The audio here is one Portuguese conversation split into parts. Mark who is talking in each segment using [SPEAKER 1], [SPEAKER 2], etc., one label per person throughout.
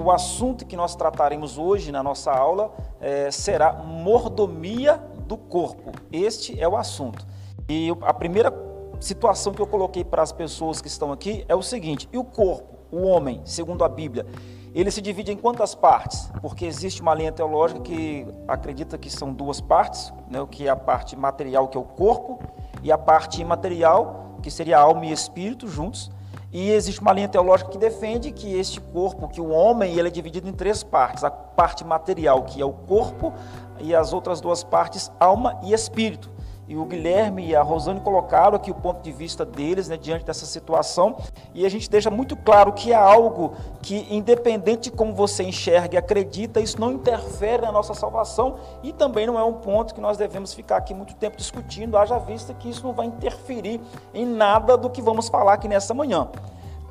[SPEAKER 1] o assunto que nós trataremos hoje na nossa aula é, será mordomia do corpo. Este é o assunto. E a primeira situação que eu coloquei para as pessoas que estão aqui é o seguinte: e o corpo, o homem, segundo a Bíblia, ele se divide em quantas partes? Porque existe uma linha teológica que acredita que são duas partes, né, que é a parte material, que é o corpo, e a parte imaterial, que seria alma e espírito juntos. E existe uma linha teológica que defende que este corpo, que o homem, ele é dividido em três partes: a parte material, que é o corpo, e as outras duas partes, alma e espírito e o Guilherme e a Rosane colocaram aqui o ponto de vista deles né, diante dessa situação, e a gente deixa muito claro que é algo que, independente de como você enxerga e acredita, isso não interfere na nossa salvação e também não é um ponto que nós devemos ficar aqui muito tempo discutindo, haja vista que isso não vai interferir em nada do que vamos falar aqui nessa manhã.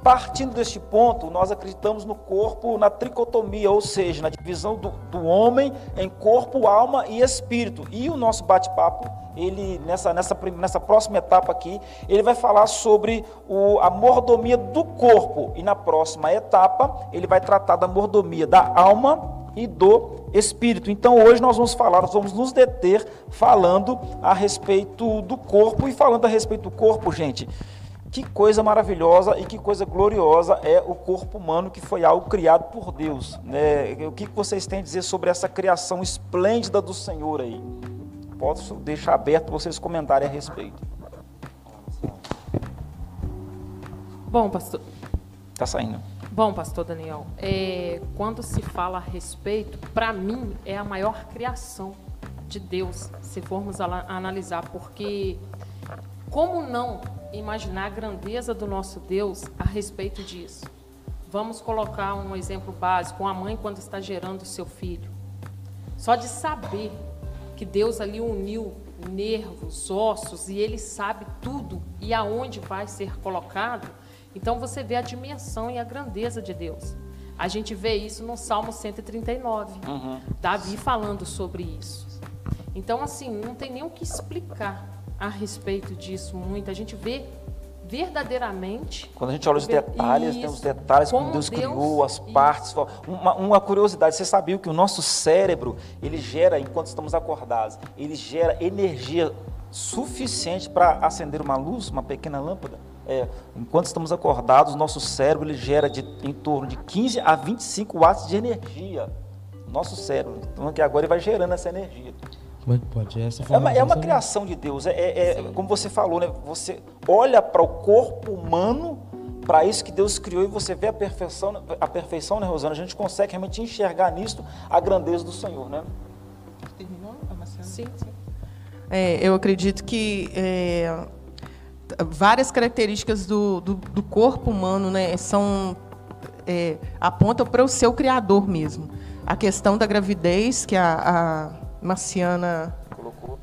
[SPEAKER 1] Partindo deste ponto, nós acreditamos no corpo, na tricotomia, ou seja, na divisão do, do homem em corpo, alma e espírito. E o nosso bate-papo, ele nessa, nessa, nessa próxima etapa aqui, ele vai falar sobre o, a mordomia do corpo. E na próxima etapa, ele vai tratar da mordomia da alma e do espírito. Então hoje nós vamos falar, nós vamos nos deter falando a respeito do corpo. E falando a respeito do corpo, gente. Que coisa maravilhosa e que coisa gloriosa é o corpo humano que foi algo criado por Deus. Né? O que vocês têm a dizer sobre essa criação esplêndida do Senhor aí? Posso deixar aberto vocês comentarem a respeito.
[SPEAKER 2] Bom, pastor.
[SPEAKER 1] Tá saindo.
[SPEAKER 2] Bom, pastor Daniel, é, quando se fala a respeito, para mim é a maior criação de Deus, se formos analisar, porque como não imaginar a grandeza do nosso Deus a respeito disso? Vamos colocar um exemplo básico: a mãe, quando está gerando o seu filho. Só de saber que Deus ali uniu nervos, ossos, e Ele sabe tudo e aonde vai ser colocado, então você vê a dimensão e a grandeza de Deus. A gente vê isso no Salmo 139, uhum. Davi falando sobre isso. Então, assim, não tem nem o que explicar a respeito disso muito. A gente vê verdadeiramente.
[SPEAKER 1] Quando a gente olha os detalhes, isso, tem os detalhes como Deus, Deus criou, as partes. Uma, uma, curiosidade, você sabia que o nosso cérebro, ele gera, enquanto estamos acordados, ele gera energia suficiente para acender uma luz, uma pequena lâmpada? É, enquanto estamos acordados, o nosso cérebro ele gera de, em torno de 15 a 25 watts de energia. Nosso cérebro. Então, que agora ele vai gerando essa energia.
[SPEAKER 3] Como é que pode? Essa
[SPEAKER 1] é uma, é uma criação de Deus. É, é, é como você falou, né? Você olha para o corpo humano, para isso que Deus criou, e você vê a perfeição, a perfeição, né, Rosana? A gente consegue realmente enxergar nisto a grandeza do Senhor, né?
[SPEAKER 4] Terminou? Sim, sim. É, eu acredito que é, várias características do, do, do, corpo humano né, são é, apontam para o seu criador mesmo. A questão da gravidez, que a, a Marciana colocou.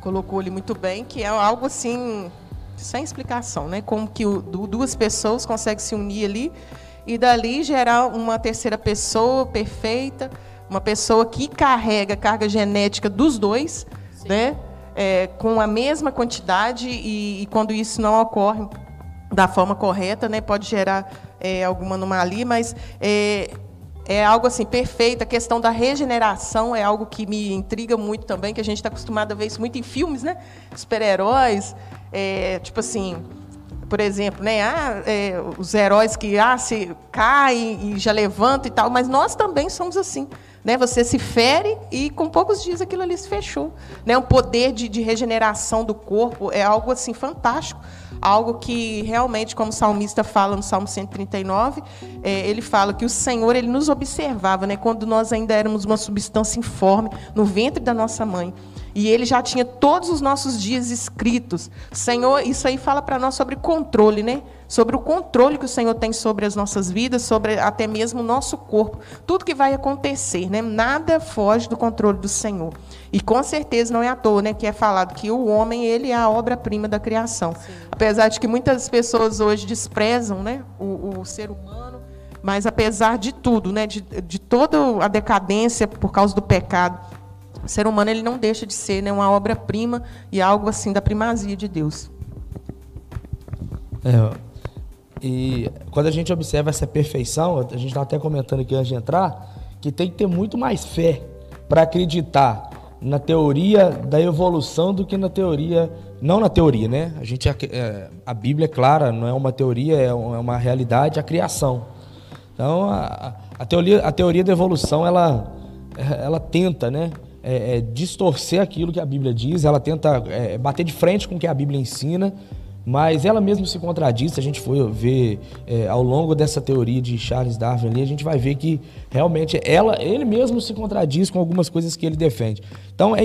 [SPEAKER 4] colocou ali muito bem, que é algo assim sem explicação, né? Como que o, duas pessoas conseguem se unir ali e dali gerar uma terceira pessoa perfeita, uma pessoa que carrega a carga genética dos dois, Sim. né? É, com a mesma quantidade e, e, quando isso não ocorre da forma correta, né, pode gerar é, alguma anomalia, mas é, é algo assim perfeito. A questão da regeneração é algo que me intriga muito também, que a gente está acostumado a ver isso muito em filmes, né? Super-heróis, é, tipo assim, por exemplo, né? Ah, é, os heróis que ah, se caem e já levantam e tal, mas nós também somos assim. Né? Você se fere e com poucos dias aquilo ali se fechou. Né? Um poder de, de regeneração do corpo é algo assim fantástico algo que realmente, como o salmista fala no Salmo 139, é, ele fala que o Senhor ele nos observava, né, quando nós ainda éramos uma substância informe no ventre da nossa mãe. E ele já tinha todos os nossos dias escritos. Senhor, isso aí fala para nós sobre controle, né? Sobre o controle que o Senhor tem sobre as nossas vidas, sobre até mesmo o nosso corpo. Tudo que vai acontecer, né? Nada foge do controle do Senhor. E com certeza não é à toa, né, que é falado que o homem ele é a obra-prima da criação. Sim. Apesar de que muitas pessoas hoje desprezam, né, o, o ser humano, mas apesar de tudo, né, de, de toda a decadência por causa do pecado, o ser humano ele não deixa de ser né, uma obra-prima e algo assim da primazia de Deus.
[SPEAKER 3] É, E quando a gente observa essa perfeição, a gente está até comentando aqui antes de entrar, que tem que ter muito mais fé para acreditar na teoria da evolução do que na teoria, não na teoria, né? A gente é, a Bíblia é clara, não é uma teoria, é, é uma realidade, a criação. Então a, a teoria, a teoria da evolução ela, ela tenta, né? É, é, distorcer aquilo que a Bíblia diz, ela tenta é, bater de frente com o que a Bíblia ensina mas ela mesmo se contradiz, se a gente for ver é, ao longo dessa teoria de Charles Darwin ali, a gente vai ver que realmente ela, ele mesmo se contradiz com algumas coisas que ele defende. Então, é,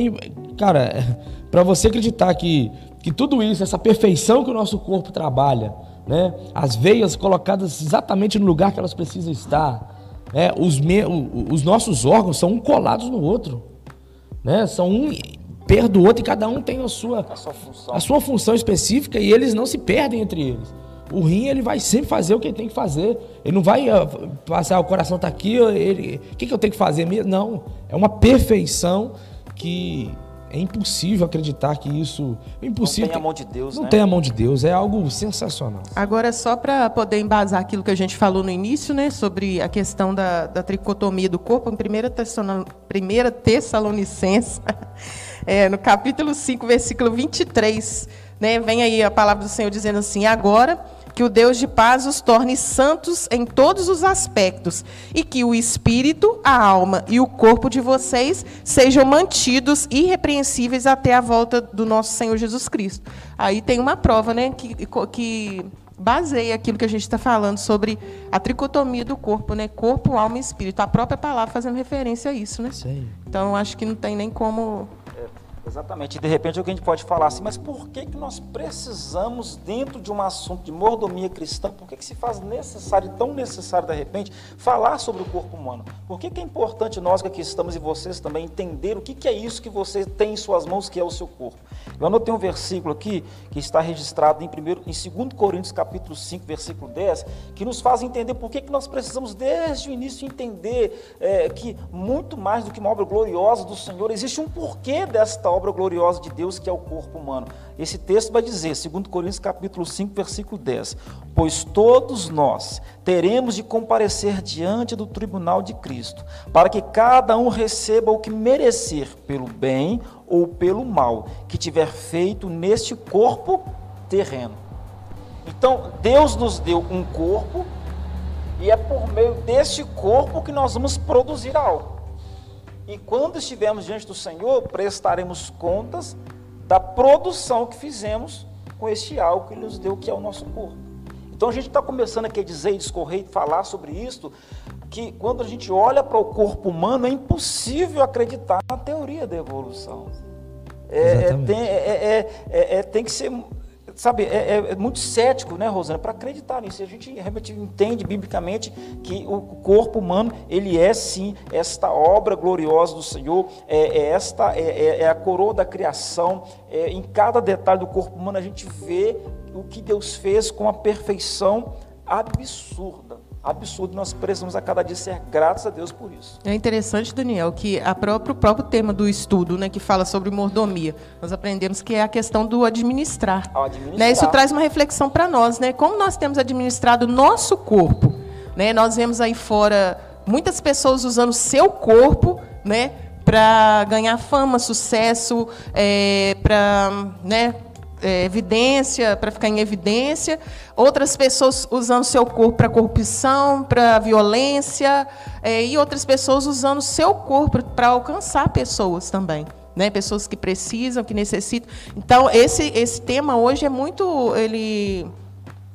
[SPEAKER 3] cara, para você acreditar que, que tudo isso, essa perfeição que o nosso corpo trabalha, né, as veias colocadas exatamente no lugar que elas precisam estar, né, os, me, os nossos órgãos são um colados no outro, né, são um perto do outro e cada um tem a sua, a sua, função. a sua função específica e eles não se perdem entre eles. O rim ele vai sempre fazer o que ele tem que fazer. Ele não vai uh, passar, o coração está aqui, ele, o que, que eu tenho que fazer mesmo? Não. É uma perfeição que é impossível acreditar que isso. É impossível. Não
[SPEAKER 1] tem a mão de Deus.
[SPEAKER 3] Não
[SPEAKER 1] né?
[SPEAKER 3] tem a mão de Deus. É algo sensacional.
[SPEAKER 4] Agora, só para poder embasar aquilo que a gente falou no início, né, sobre a questão da, da tricotomia do corpo, em 1 Tessalonicense. é, no capítulo 5, versículo 23, né, vem aí a palavra do Senhor dizendo assim: Agora que o Deus de paz os torne santos em todos os aspectos, e que o espírito, a alma e o corpo de vocês sejam mantidos irrepreensíveis até a volta do nosso Senhor Jesus Cristo. Aí tem uma prova né, que, que baseia aquilo que a gente está falando sobre a tricotomia do corpo, né? Corpo, alma e espírito. A própria palavra fazendo referência a isso, né? Sim. Então acho que não tem nem como
[SPEAKER 1] Exatamente. E de repente alguém pode falar assim, mas por que, que nós precisamos, dentro de um assunto de mordomia cristã, por que, que se faz necessário, tão necessário de repente, falar sobre o corpo humano? Por que, que é importante nós que aqui estamos e vocês também entender o que, que é isso que você tem em suas mãos, que é o seu corpo? Eu anotei um versículo aqui, que está registrado em, primeiro, em 2 Coríntios capítulo 5, versículo 10, que nos faz entender por que, que nós precisamos desde o início entender é, que muito mais do que uma obra gloriosa do Senhor, existe um porquê desta obra gloriosa de Deus que é o corpo humano. Esse texto vai dizer, 2 Coríntios capítulo 5, versículo 10, pois todos nós teremos de comparecer diante do tribunal de Cristo, para que cada um receba o que merecer pelo bem ou pelo mal que tiver feito neste corpo terreno. Então, Deus nos deu um corpo e é por meio deste corpo que nós vamos produzir algo. E quando estivermos diante do Senhor, prestaremos contas da produção que fizemos com este algo que Ele nos deu, que é o nosso corpo. Então a gente está começando aqui a dizer discorrer e falar sobre isso, que quando a gente olha para o corpo humano, é impossível acreditar na teoria da evolução. É, é tem, é, é, é, tem que ser sabe, é, é, é, muito cético, né, Rosana, para acreditar nisso. A gente realmente entende biblicamente que o corpo humano, ele é sim esta obra gloriosa do Senhor, é, é esta, é, é, é, a coroa da criação. É, em cada detalhe do corpo humano a gente vê o que Deus fez com a perfeição absurda absurdo. Nós precisamos a cada dia ser gratos a Deus por isso.
[SPEAKER 4] É interessante, Daniel, que a próprio, o próprio tema do estudo, né, que fala sobre mordomia, nós aprendemos que é a questão do administrar. administrar. Né, isso traz uma reflexão para nós, né? Como nós temos administrado o nosso corpo, né? Nós vemos aí fora muitas pessoas usando seu corpo, né, para ganhar fama, sucesso, é, para, né, é, evidência, para ficar em evidência, outras pessoas usando seu corpo para corrupção, para violência, é, e outras pessoas usando seu corpo para alcançar pessoas também. Né, pessoas que precisam, que necessitam. Então, esse, esse tema hoje é muito. Ele,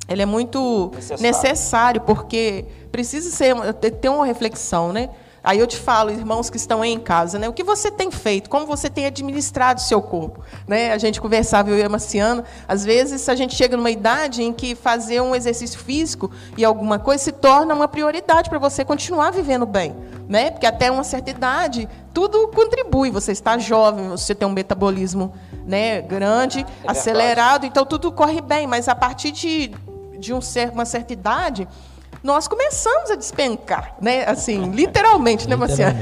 [SPEAKER 4] ele é muito necessário, necessário porque precisa ser, ter uma reflexão. Né? Aí eu te falo, irmãos que estão aí em casa, né? O que você tem feito? Como você tem administrado o seu corpo? Né? A gente conversava, eu e a Marciano, às vezes a gente chega numa idade em que fazer um exercício físico e alguma coisa se torna uma prioridade para você continuar vivendo bem. Né? Porque até uma certa idade, tudo contribui. Você está jovem, você tem um metabolismo né, grande, é acelerado, então tudo corre bem. Mas a partir de, de um uma certa idade, nós começamos a despencar, né? Assim, literalmente, né, Marciano?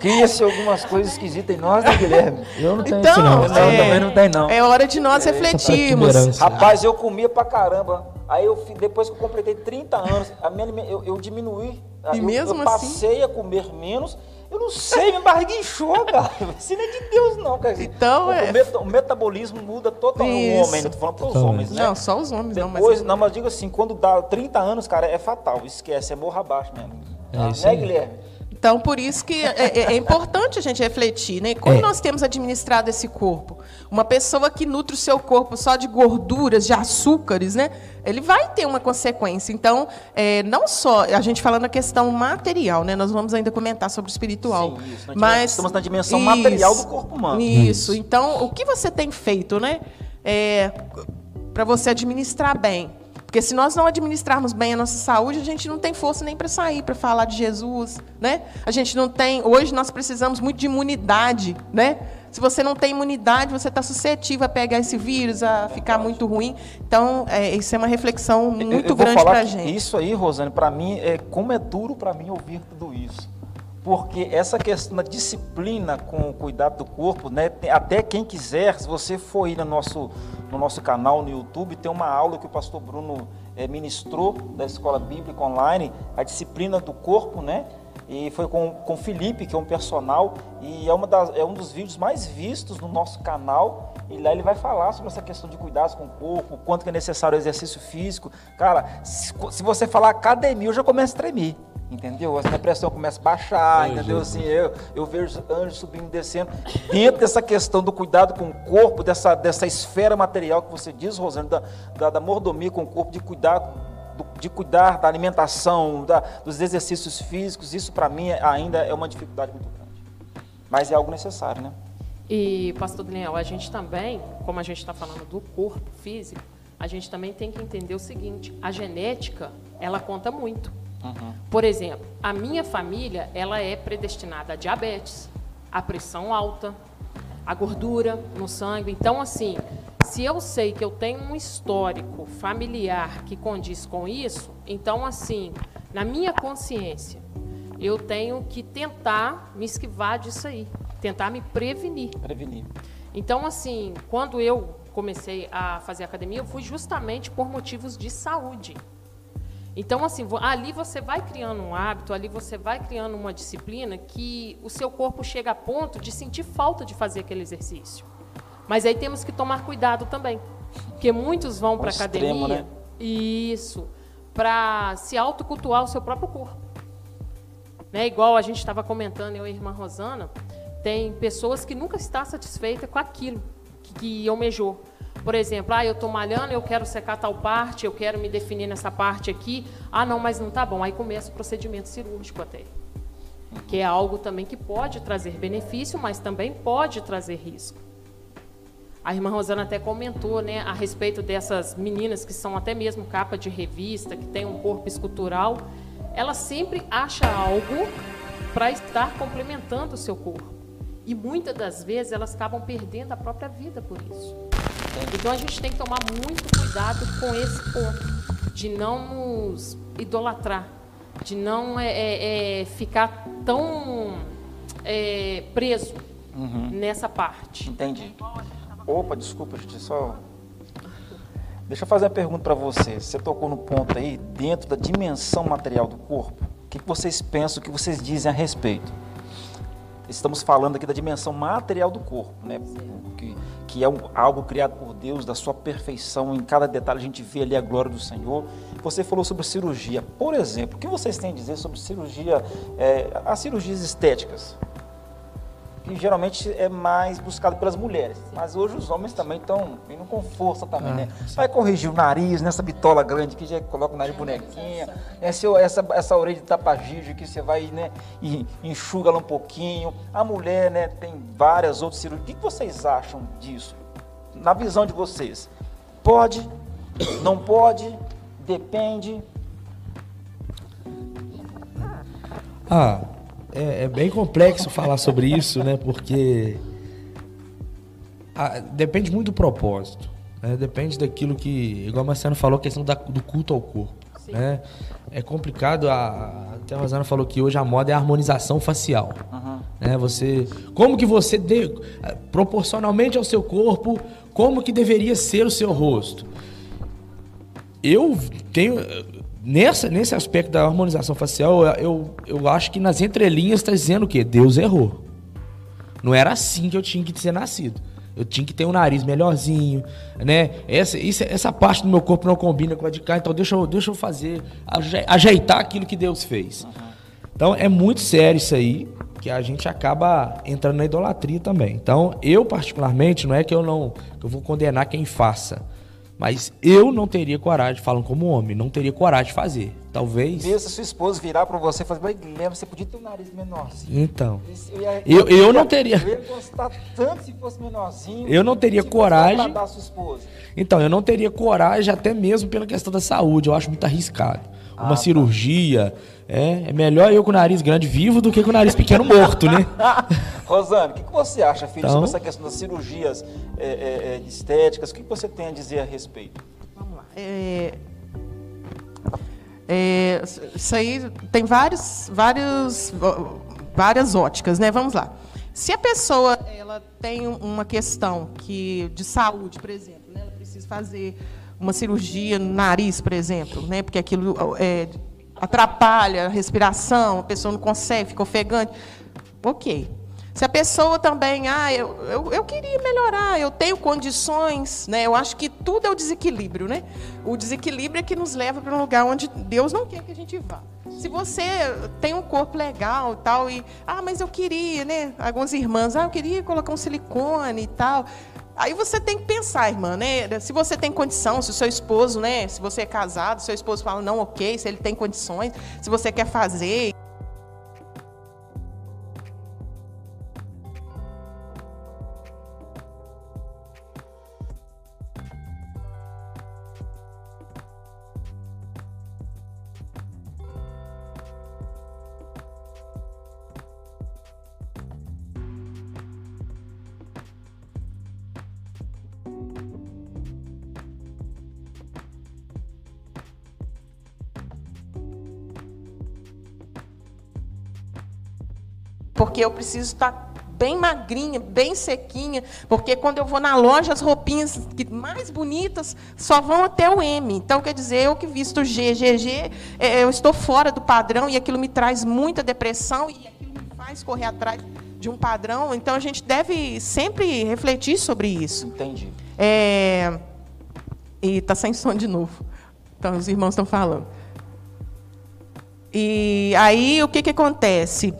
[SPEAKER 1] Cria-se algumas coisas esquisitas em nós, né, Guilherme?
[SPEAKER 3] Eu não tenho então, isso, não.
[SPEAKER 1] não é, também não tem, não.
[SPEAKER 4] É hora de nós é, refletirmos.
[SPEAKER 1] Rapaz, eu comia pra caramba. Aí eu, depois que eu completei 30 anos, a minha, eu, eu diminuí.
[SPEAKER 4] E
[SPEAKER 1] eu,
[SPEAKER 4] mesmo
[SPEAKER 1] eu passei
[SPEAKER 4] assim?
[SPEAKER 1] a comer menos. Eu não sei, minha barriga inchou, cara. Isso não é de Deus, não, cara.
[SPEAKER 4] Então,
[SPEAKER 1] o,
[SPEAKER 4] é...
[SPEAKER 1] o, meta, o metabolismo muda totalmente. O homem, não tô falando para os homens, né?
[SPEAKER 4] Não, só os homens,
[SPEAKER 1] Depois,
[SPEAKER 4] não. Mas...
[SPEAKER 1] não, mas digo assim, quando dá 30 anos, cara, é fatal. Esquece, é morra abaixo mesmo.
[SPEAKER 3] É
[SPEAKER 1] Ah,
[SPEAKER 3] isso
[SPEAKER 1] né,
[SPEAKER 3] aí.
[SPEAKER 1] Guilherme?
[SPEAKER 4] Então, por isso que é, é- é importante a gente refletir, né? Como
[SPEAKER 3] É.
[SPEAKER 4] nós temos administrado esse corpo? Uma pessoa que nutre o seu corpo só de gorduras, de açúcares, né? Ele vai ter uma consequência. Então, é, não só a gente falando a questão material, né? Nós vamos ainda comentar sobre o espiritual.
[SPEAKER 1] Sim, isso. Nós
[SPEAKER 4] Mas
[SPEAKER 1] estamos na dimensão material do corpo humano.
[SPEAKER 4] Isso. Então, o que você tem feito, né? para você administrar bem. Porque se nós não administrarmos bem a nossa saúde, a gente não tem força nem para sair, para falar de Jesus, né? A gente não tem. Hoje nós precisamos muito de imunidade, né? Se você não tem imunidade, você está suscetível a pegar esse vírus, a ficar muito ruim. Então, é, isso é uma reflexão
[SPEAKER 1] Eu-
[SPEAKER 4] muito
[SPEAKER 1] eu vou
[SPEAKER 4] grande para a gente.
[SPEAKER 1] Isso aí, Rosane, para mim, é como é duro para mim ouvir tudo isso. Porque essa questão da disciplina com o cuidado do corpo, né? Até quem quiser, se você for ir no nosso, no nosso canal no YouTube, tem uma aula que o pastor Bruno eh, ministrou da Escola Bíblica Online, a disciplina do corpo, né? E foi com, com o Felipe, que é um personal, e é, uma das, é um dos vídeos mais vistos no nosso canal. E lá ele vai falar sobre essa questão de cuidados com o corpo, o quanto que é necessário o exercício físico. Cara, se, se você falar academia, eu já começo a tremer. Entendeu? A pressão começa a baixar, entendeu? Assim, eu, eu vejo anjos subindo e descendo. Dentro dessa questão do cuidado com o corpo, dessa, dessa esfera material que você diz, Rosane, da, da, da mordomia com o corpo, de cuidar do- de cuidar da alimentação, da- dos exercícios físicos, isso para mim ainda é uma dificuldade muito grande. Mas é algo necessário, né?
[SPEAKER 2] E, pastor Daniel, a gente também, como a gente está falando do corpo físico, a gente também tem que entender o seguinte: a genética, ela conta muito. Por exemplo, a minha família, ela é predestinada a diabetes, a pressão alta, a gordura no sangue. Então, assim, se eu sei que eu tenho um histórico familiar que condiz com isso, então, assim, na minha consciência, eu tenho que tentar me esquivar disso aí, tentar me prevenir.
[SPEAKER 1] Prevenir.
[SPEAKER 2] Então, assim, quando eu comecei a fazer academia, eu fui justamente por motivos de saúde. Então, assim, ali você vai criando um hábito, ali você vai criando uma disciplina que o seu corpo chega a ponto de sentir falta de fazer aquele exercício. Mas aí temos que tomar cuidado também, porque muitos vão para a academia,
[SPEAKER 1] né?
[SPEAKER 2] isso, para se autocultuar o seu próprio corpo. Né? Igual a gente estava comentando, eu e a irmã Rosana, tem pessoas que nunca está satisfeita com aquilo que, que almejou. Por exemplo, ah, eu estou malhando, eu quero secar tal parte, eu quero me definir nessa parte aqui. Ah, não, mas não está bom. Aí começa o procedimento cirúrgico até. Que é algo também que pode trazer benefício, mas também pode trazer risco. A irmã Rosana até comentou né, a respeito dessas meninas que são até mesmo capa de revista, que tem um corpo escultural. Ela sempre acha algo para estar complementando o seu corpo. E muitas das vezes elas acabam perdendo a própria vida por isso. Então a gente tem que tomar muito cuidado com esse ponto, de não nos idolatrar, de não é, é, é, ficar tão é, preso nessa parte.
[SPEAKER 1] Entendi. Opa, desculpa, gente, só. Deixa eu fazer uma pergunta para você. Você tocou no ponto aí, dentro da dimensão material do corpo. O que que vocês pensam, o que vocês dizem a respeito? Estamos falando aqui da dimensão material do corpo, né? Que, que é um- algo criado por Deus, da sua perfeição. Em cada detalhe a gente vê ali a glória do Senhor. Você falou sobre cirurgia. Por exemplo, o que vocês têm a dizer sobre cirurgia, é, as cirurgias estéticas? Que geralmente é mais buscado pelas mulheres. Mas hoje os homens também estão indo com força também,
[SPEAKER 3] Ah,
[SPEAKER 1] né? Vai corrigir o nariz, nessa bitola grande que já coloca o nariz bonequinha, essa, essa, essa orelha de tapagígio que você vai, né, e enxuga ela um pouquinho. A mulher, né, tem várias outras cirurgias. O que vocês acham disso? Na visão de vocês, pode, não pode, depende.
[SPEAKER 3] Ah, é, é bem complexo falar sobre isso, né? Porque ah, depende muito do propósito. né? Depende daquilo que, igual a Marciano falou, a questão da- do culto ao corpo. Né? É complicado, a, até a Rosana falou que hoje a moda é a harmonização facial. Né? Você, como que você, de- proporcionalmente ao seu corpo, como que deveria ser o seu rosto? eu tenho. Nessa, nesse aspecto da harmonização facial, eu, eu acho que nas entrelinhas está dizendo o quê? Deus errou. Não era assim que eu tinha que ser nascido. Eu tinha que ter um nariz melhorzinho, né? Essa, isso, essa parte do meu corpo não combina com a de cá, então deixa eu, deixa eu fazer, ajeitar aquilo que Deus fez. Então é muito sério isso aí, que a gente acaba entrando na idolatria também. Então eu particularmente, não é que eu não, que eu vou condenar quem faça, mas eu não teria coragem, falam como homem, não teria coragem de fazer. Talvez.
[SPEAKER 1] Se sua esposa virar para você e falar, mas Guilherme, você podia ter um nariz menorzinho.
[SPEAKER 3] Então. Eu, ia, eu, eu, eu, não teria.
[SPEAKER 1] Eu ia gostar tanto se fosse menorzinho.
[SPEAKER 3] Eu não teria coragem. Então, eu não teria coragem, até mesmo pela questão da saúde. Eu acho muito arriscado. Uma ah, tá. cirurgia. É, é melhor eu com o nariz grande vivo do que com o nariz pequeno morto, né?
[SPEAKER 1] Rosane, o que, que, você acha, filho, então... sobre essa questão das cirurgias é, é, é estéticas? O que você tem a dizer a respeito?
[SPEAKER 4] Vamos lá. É, é, isso aí tem vários, vários, várias óticas, né? Vamos lá. Se a pessoa ela tem uma questão que de saúde, por exemplo, né? ela precisa fazer uma cirurgia no nariz, por exemplo, né? Porque aquilo é, atrapalha a respiração, a pessoa não consegue, fica ofegante. Ok. Se a pessoa também, ah, eu, eu, eu, queria melhorar, eu tenho condições, né? Eu acho que tudo é o desequilíbrio, né? O desequilíbrio é que nos leva para um lugar onde Deus não quer que a gente vá. Se você tem um corpo legal tal e, ah, mas eu queria, né? Algumas irmãs, ah, eu queria colocar um silicone e tal. Aí você tem que pensar, irmã, né? Se você tem condição, se o seu esposo, né? Se você é casado, seu esposo fala não, ok, se ele tem condições, se você quer fazer. Porque eu preciso estar bem magrinha, bem sequinha, porque quando eu vou na loja, as roupinhas mais bonitas só vão até o M. Então, quer dizer, eu que visto G, GG, é, eu estou fora do padrão e aquilo me traz muita depressão e aquilo me faz correr atrás de um padrão. Então, a gente deve sempre refletir sobre isso.
[SPEAKER 1] Entendi.
[SPEAKER 4] É... E está sem som de novo. Então, os irmãos estão falando. E aí, o que, que acontece?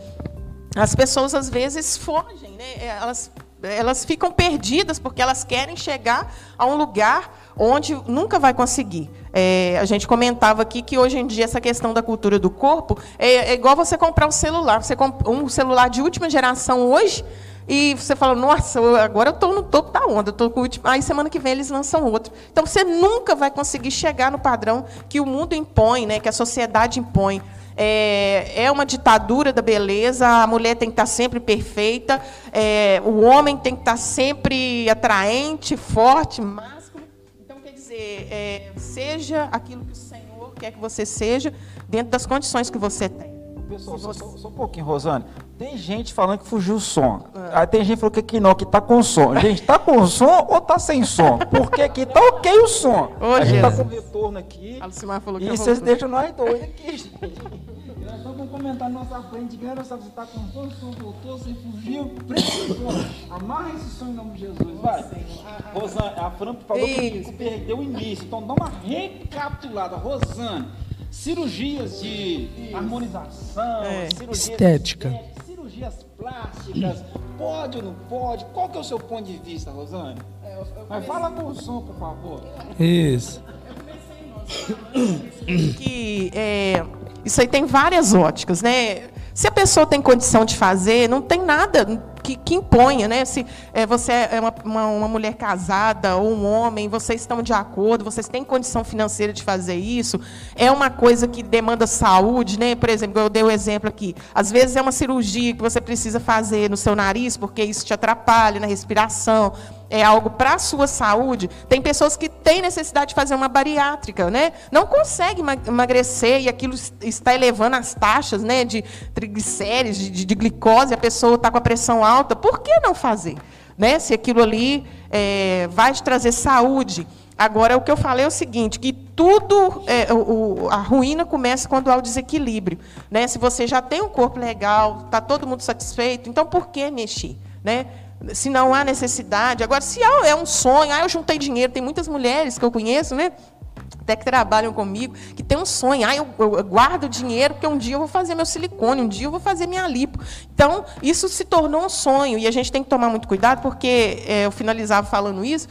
[SPEAKER 4] As pessoas às vezes fogem, né? É, elas, elas ficam perdidas porque elas querem chegar a um lugar onde nunca vai conseguir. É, a gente comentava aqui que hoje em dia essa questão da cultura do corpo é, é igual você comprar um celular. Você compra um celular de última geração hoje e você fala, nossa, agora eu estou no topo da onda, eu com o último. Aí semana que vem eles lançam outro. Então você nunca vai conseguir chegar no padrão que o mundo impõe, né, que a sociedade impõe é, é uma ditadura da beleza, a mulher tem que estar sempre perfeita, é, o homem tem que estar sempre atraente, forte, másculo. Então, quer dizer, é, seja aquilo que o Senhor quer que você seja, dentro das condições que você tem.
[SPEAKER 1] Pessoal, só, só, só, um pouquinho, Rosane. Tem gente falando que fugiu o som. É. Aí tem gente falando que aqui não, que tá com som. Gente, tá com som ou tá sem som? Porque aqui tá ok o som. Ô, a gente tá com retorno aqui. falou que e vocês deixam nós dois aqui, gente. Nós estamos comentando na nossa frente, galera, sabe, você tá com som, o som voltou, você fugiu, precisou. Amarra esse som em nome de Jesus, vai. Rosane, a Fran falou Isso. que perdeu o início, então dá uma recapitulada. Rosane, cirurgias de Isso. harmonização, é.
[SPEAKER 3] cirurgias estética.
[SPEAKER 1] De cirurgias plásticas, pode ou não pode? Qual que é o seu ponto de vista, Rosane? É, eu, eu Mas fala com o som, por favor.
[SPEAKER 3] Isso.
[SPEAKER 4] que é, isso aí tem várias óticas, né? Se a pessoa tem condição de fazer, não tem nada que, que imponha, né? Se é, você é uma, uma, uma, mulher casada ou um homem, vocês estão de acordo, vocês têm condição financeira de fazer isso, é uma coisa que demanda saúde, né? Por exemplo, eu dei o um exemplo aqui. Às vezes é uma cirurgia que você precisa fazer no seu nariz, porque isso te atrapalha na respiração é algo para a sua saúde, tem pessoas que têm necessidade de fazer uma bariátrica, né? Não consegue emagrecer e aquilo está elevando as taxas, né, de triglicéridos, de, de glicose, a pessoa está com a pressão alta. Por que não fazer? Né? Se aquilo ali é, vai te trazer saúde. Agora, o que eu falei é o seguinte, que tudo, é, o, a ruína começa quando há o desequilíbrio. Né? Se você já tem um corpo legal, está todo mundo satisfeito, então por que mexer? Né? Se não há necessidade. Agora, se é um sonho, ah, eu juntei dinheiro, tem muitas mulheres que eu conheço, né? até que trabalham comigo, que tem um sonho, ah, eu, eu, guardo dinheiro porque um dia eu vou fazer meu silicone, um dia eu vou fazer minha lipo. Então, isso se tornou um sonho, e a gente tem que tomar muito cuidado, porque é, eu finalizava falando isso,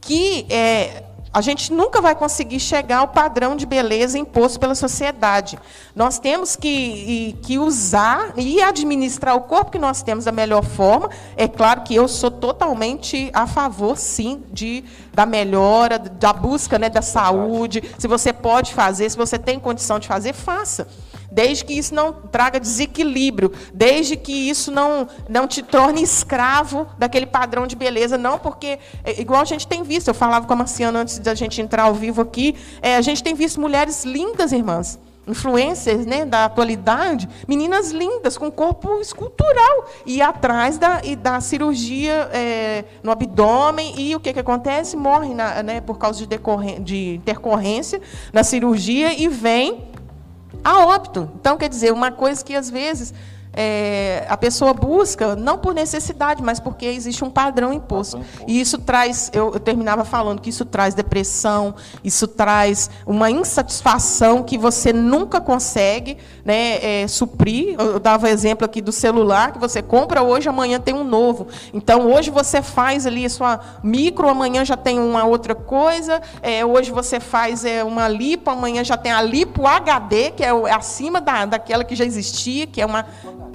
[SPEAKER 4] que é, a gente nunca vai conseguir chegar ao padrão de beleza imposto pela sociedade. Nós temos que, que usar e administrar o corpo que nós temos da melhor forma. É claro que eu sou totalmente a favor, sim, de, da melhora, da busca né, da saúde. Se você pode fazer, se você tem condição de fazer, faça desde que isso não traga desequilíbrio, desde que isso não, não te torne escravo daquele padrão de beleza, não porque, é, igual a gente tem visto, eu falava com a Marciana antes da gente entrar ao vivo aqui, é, a gente tem visto mulheres lindas, irmãs, influencers né, da atualidade, meninas lindas, com corpo escultural, e atrás da, e da cirurgia é, no abdômen, e o que, que acontece? Morre na, né, por causa de, de intercorrência na cirurgia e vem a óbito. Então, quer dizer, uma coisa que às vezes é, a pessoa busca, não por necessidade, mas porque existe um padrão imposto. E isso traz, eu, eu, terminava falando que isso traz depressão, isso traz uma insatisfação que você nunca consegue né, é, suprir. Eu dava exemplo aqui do celular, que você compra hoje, amanhã tem um novo. Então, hoje você faz ali a sua micro, amanhã já tem uma outra coisa. É, hoje você faz é, uma lipo, amanhã já tem a lipo HD, que é acima da, daquela que já existia, que é uma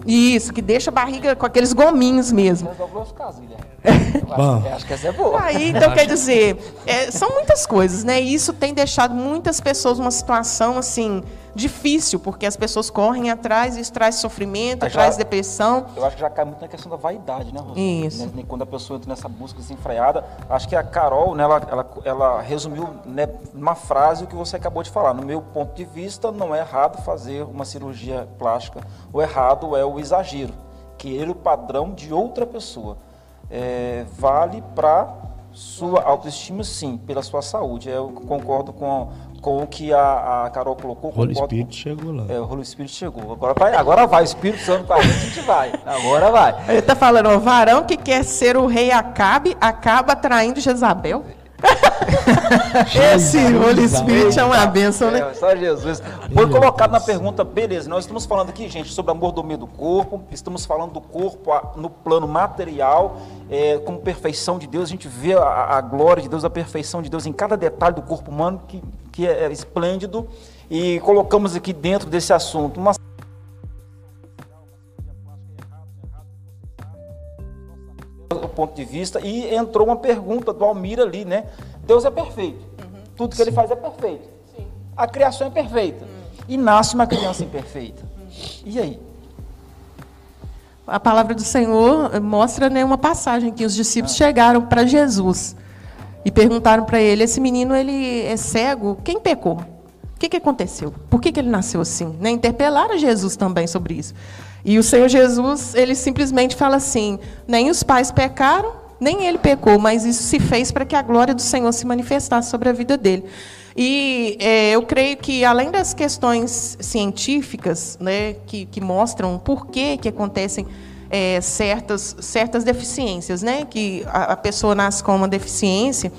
[SPEAKER 4] isso, que deixa a barriga com aqueles gominhos mesmo.
[SPEAKER 1] Bom. Acho que essa é boa.
[SPEAKER 4] Aí, então, quer dizer, é, são muitas coisas, né? E isso tem deixado muitas pessoas numa situação, assim, difícil, porque as pessoas correm atrás, isso traz sofrimento, já, traz depressão.
[SPEAKER 1] Eu acho que já cai muito na questão da vaidade, né,
[SPEAKER 4] Rosana? Isso.
[SPEAKER 1] Né? Quando a pessoa entra nessa busca desenfreada, acho que a Carol, né, ela, ela, ela resumiu né, numa frase o que você acabou de falar. No meu ponto de vista, não é errado fazer uma cirurgia plástica. O errado é o exagero, querer o padrão de outra pessoa. É, vale para sua autoestima, sim, pela sua saúde. Eu concordo com com o que a, a Carol colocou.
[SPEAKER 3] O Holy Spirit chegou lá.
[SPEAKER 1] É, o Holy Spirit chegou. Agora vai, agora vai, o Espírito Santo com a gente, a gente vai. Agora vai.
[SPEAKER 4] Ele está falando, o varão que quer ser o rei Acabe, acaba traindo Jezabel. Esse Holy Spirit é uma bênção, né? É,
[SPEAKER 1] só Jesus. Foi colocado na pergunta, beleza, nós estamos falando aqui, gente, sobre a mordomia do corpo, estamos falando do corpo no plano material, é, como perfeição de Deus, a gente vê a, a, glória de Deus, a perfeição de Deus em cada detalhe do corpo humano, que, que é, é esplêndido, e colocamos aqui dentro desse assunto uma o ponto de vista e entrou uma pergunta do Almir ali, né? Deus é perfeito. Uhum. Tudo que Sim. ele faz é perfeito. Sim. A criação é perfeita. Uhum. E nasce uma criança imperfeita. Uhum. E aí?
[SPEAKER 4] A palavra do Senhor mostra né, uma passagem que os discípulos ah. chegaram para Jesus e perguntaram para ele: esse menino ele é cego? Quem pecou? O que, que aconteceu? Por que, que ele nasceu assim? Né? Interpelaram Jesus também sobre isso. E o Senhor Jesus, ele simplesmente fala assim: nem os pais pecaram, nem ele pecou, mas isso se fez para que a glória do Senhor se manifestasse sobre a vida dele. E é, eu creio que, além das questões científicas, né, que, que mostram por que, que acontecem é, certas, certas deficiências, né, que a, a pessoa nasce com uma deficiência,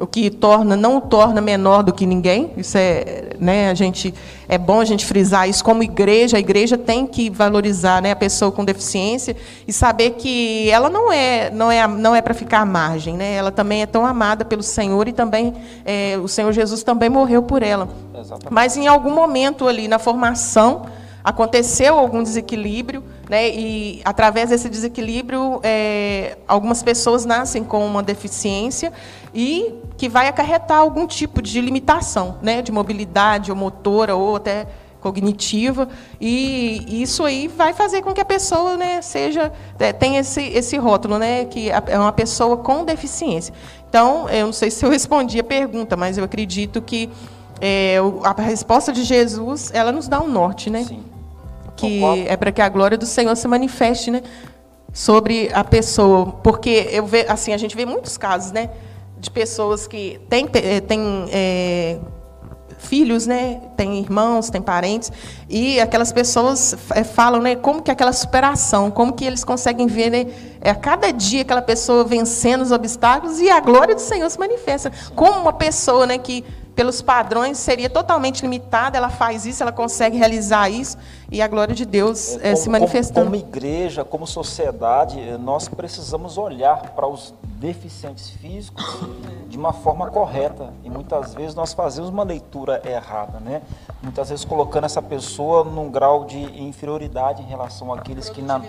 [SPEAKER 4] o que torna não o torna menor do que ninguém. Isso é, né, a gente é bom a gente frisar isso como igreja. A igreja tem que valorizar, né, a pessoa com deficiência e saber que ela não é não é não é para ficar à margem, né? Ela também é tão amada pelo Senhor e também é, o Senhor Jesus também morreu por ela. Exatamente. Mas em algum momento ali na formação aconteceu algum desequilíbrio, né, e através desse desequilíbrio, é, algumas pessoas nascem com uma deficiência e que vai acarretar algum tipo de limitação, né, de mobilidade ou motora ou até cognitiva. E isso aí vai fazer com que a pessoa né, seja é, tenha esse, esse rótulo né, que é uma pessoa com deficiência. Então eu não sei se eu respondi a pergunta mas eu acredito que é, a resposta de Jesus ela nos dá um norte né? Sim que é para que a glória do Senhor se manifeste, né, sobre a pessoa, porque eu ve, assim, a gente vê muitos casos, né, de pessoas que têm, têm é, filhos, né? Tem irmãos, tem parentes, e aquelas pessoas é, falam, né? Como que aquela superação, como que eles conseguem ver, né? É a cada dia aquela pessoa vencendo os obstáculos e a glória do Senhor se manifesta. Como uma pessoa, né? Que pelos padrões seria totalmente limitada, ela faz isso, ela consegue realizar isso e a glória de Deus é, como, se manifestando.
[SPEAKER 1] Como, como igreja, como sociedade, nós precisamos olhar para os deficientes físicos de uma forma correta e muitas vezes nós fazemos uma leitura errada, né? Muitas vezes colocando essa pessoa num grau de inferioridade em relação àqueles que na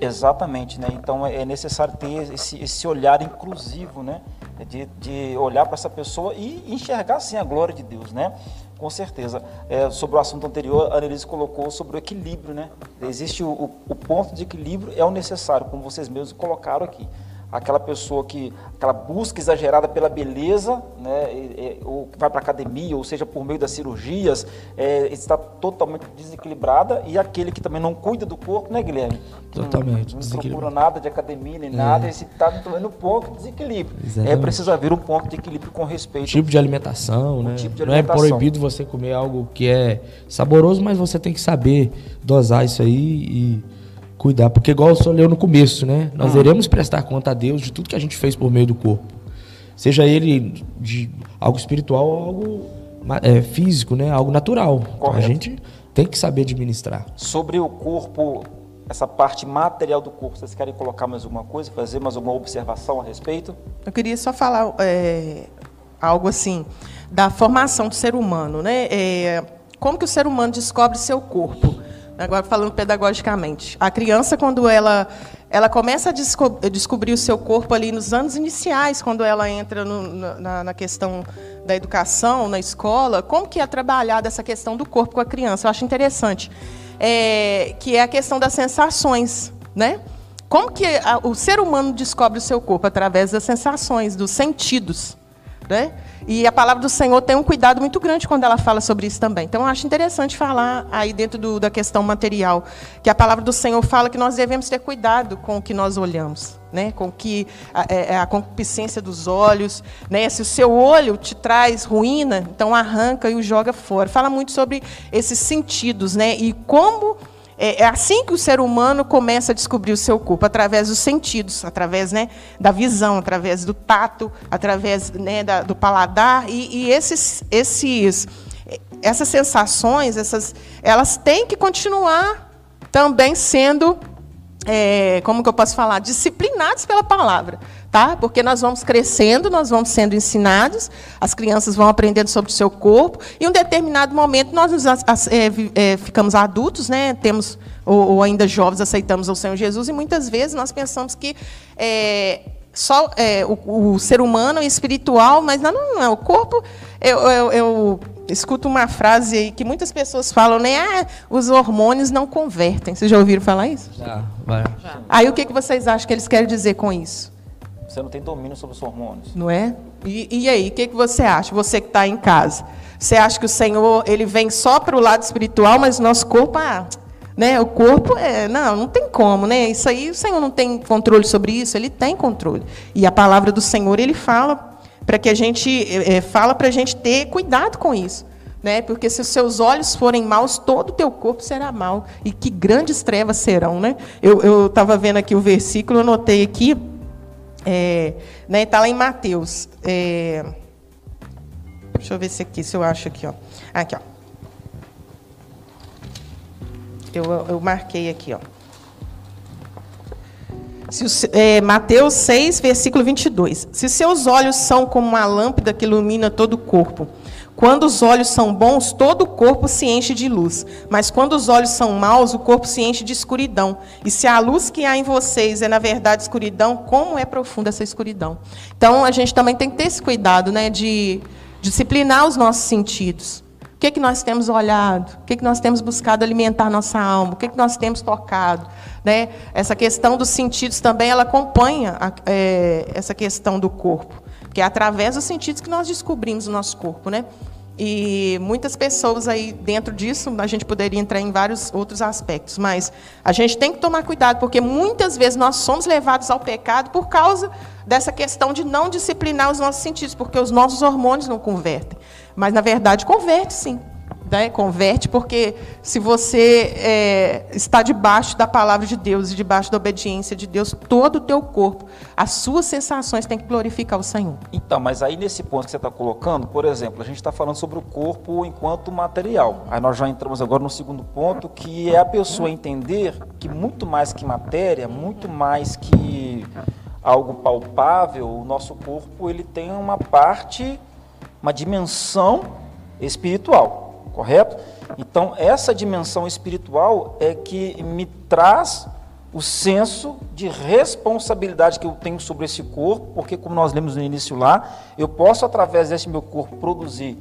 [SPEAKER 1] exatamente, né? Então é necessário ter esse, esse olhar inclusivo, né? De, de olhar para essa pessoa e enxergar sim a glória de Deus, né? Com certeza. É, sobre o assunto anterior, a Annelise colocou sobre o equilíbrio, né? Existe o, o, o ponto de equilíbrio, é o necessário, como vocês mesmos colocaram aqui aquela pessoa que aquela busca exagerada pela beleza, né, ou que vai para academia, ou seja, por meio das cirurgias, é, está totalmente desequilibrada e aquele que também não cuida do corpo, né, Guilherme?
[SPEAKER 3] Totalmente.
[SPEAKER 1] Não, não procura nada de academia nem é. nada, esse está no ponto de desequilíbrio. É, Exatamente. É preciso haver um ponto de equilíbrio com respeito.
[SPEAKER 3] Tipo de alimentação, né? Tipo de alimentação. Não é proibido você comer algo que é saboroso, mas você tem que saber dosar isso aí e cuidar, porque igual o senhor leu no começo, né? Nós ah. iremos prestar conta a Deus de tudo que a gente fez por meio do corpo. Seja ele de algo espiritual ou algo é, físico, né? Algo natural. Então, a gente tem que saber administrar.
[SPEAKER 1] Sobre o corpo, essa parte material do corpo, vocês querem colocar mais alguma coisa, fazer mais alguma observação a respeito?
[SPEAKER 4] Eu queria só falar é, algo assim da formação do ser humano, né? É, como que o ser humano descobre seu corpo? Agora falando pedagogicamente, a criança quando ela ela começa a desco descobrir o seu corpo ali nos anos iniciais, quando ela entra no, na, na, questão da educação, na escola, como que é trabalhada essa questão do corpo com a criança? Eu acho interessante, é, que é a questão das sensações, né? Como que a, o ser humano descobre o seu corpo através das sensações, dos sentidos, né? E a palavra do Senhor tem um cuidado muito grande quando ela fala sobre isso também. Então, eu acho interessante falar aí dentro do, da questão material, que a palavra do Senhor fala que nós devemos ter cuidado com o que nós olhamos, né? com que a, é, é a concupiscência dos olhos. Né? Se o seu olho te traz ruína, então arranca e o joga fora. Fala muito sobre esses sentidos né? e como é, é assim que o ser humano começa a descobrir o seu corpo, através dos sentidos, através né, da visão, através do tato, através né, da, do paladar. E, e esses, esses, essas sensações, essas, elas têm que continuar também sendo, é, como que eu posso falar, disciplinadas pela palavra tá? Porque nós vamos crescendo, nós vamos sendo ensinados, as crianças vão aprendendo sobre o seu corpo, e em um determinado momento nós nos, é, é, ficamos adultos, né? Temos ou, ou, ainda jovens aceitamos o Senhor Jesus, e muitas vezes nós pensamos que é, só é, o, o, ser humano é espiritual, mas não, não é o corpo. Eu, eu, eu, escuto uma frase aí que muitas pessoas falam, né? Ah, os hormônios não convertem. Vocês já ouviram falar isso?
[SPEAKER 3] Já, vai.
[SPEAKER 4] Aí o que, que vocês acham que eles querem dizer com isso?
[SPEAKER 1] Você não tem domínio sobre os hormônios.
[SPEAKER 4] Não é? E, e aí, o que, que você acha? Você que está em casa. Você acha que o Senhor ele vem só para o lado espiritual, mas o nosso corpo, ah, né? O corpo é, não, não tem como, né? Isso aí o Senhor não tem controle sobre isso, ele tem controle. E a palavra do Senhor ele fala para que a gente é, fala para a gente ter cuidado com isso, né? Porque se os seus olhos forem maus, todo o teu corpo será mau e que grandes trevas serão, né? Eu estava vendo aqui o versículo, eu notei aqui é, né, tá lá em Mateus. É, deixa eu ver se aqui, se eu acho aqui, ó. Aqui, ó. Eu, eu marquei aqui, ó. Se o, é, Mateus 6, versículo 22. Se seus olhos são como uma lâmpada que ilumina todo o corpo, quando os olhos são bons, todo o corpo se enche de luz. Mas quando os olhos são maus, o corpo se enche de escuridão. E se a luz que há em vocês é, na verdade, escuridão, como é profunda essa escuridão? Então, a gente também tem que ter esse cuidado né, de disciplinar os nossos sentidos. O que, é que nós temos olhado? O que, é que nós temos buscado alimentar nossa alma? O que, é que nós temos tocado? Né? Essa questão dos sentidos também ela acompanha a, é, essa questão do corpo. Porque é através dos sentidos que nós descobrimos o nosso corpo. Né? E muitas pessoas aí dentro disso, a gente poderia entrar em vários outros aspectos, mas a gente tem que tomar cuidado, porque muitas vezes nós somos levados ao pecado por causa dessa questão de não disciplinar os nossos sentidos, porque os nossos hormônios não convertem. Mas, na verdade, converte sim né, converte, porque se você é, está debaixo da palavra de Deus e debaixo da obediência de Deus, todo o teu corpo, as suas sensações têm que glorificar o Senhor.
[SPEAKER 1] Então, mas aí nesse ponto que você está colocando, por exemplo, a gente está falando sobre o corpo enquanto material. Aí nós já entramos agora no segundo ponto, que é a pessoa entender que muito mais que matéria, muito mais que algo palpável, o nosso corpo ele tem uma parte, uma dimensão espiritual correto? Então, essa dimensão espiritual é que me traz o senso de responsabilidade que eu tenho sobre esse corpo, porque, como nós lemos no início lá, eu posso, através desse meu corpo, produzir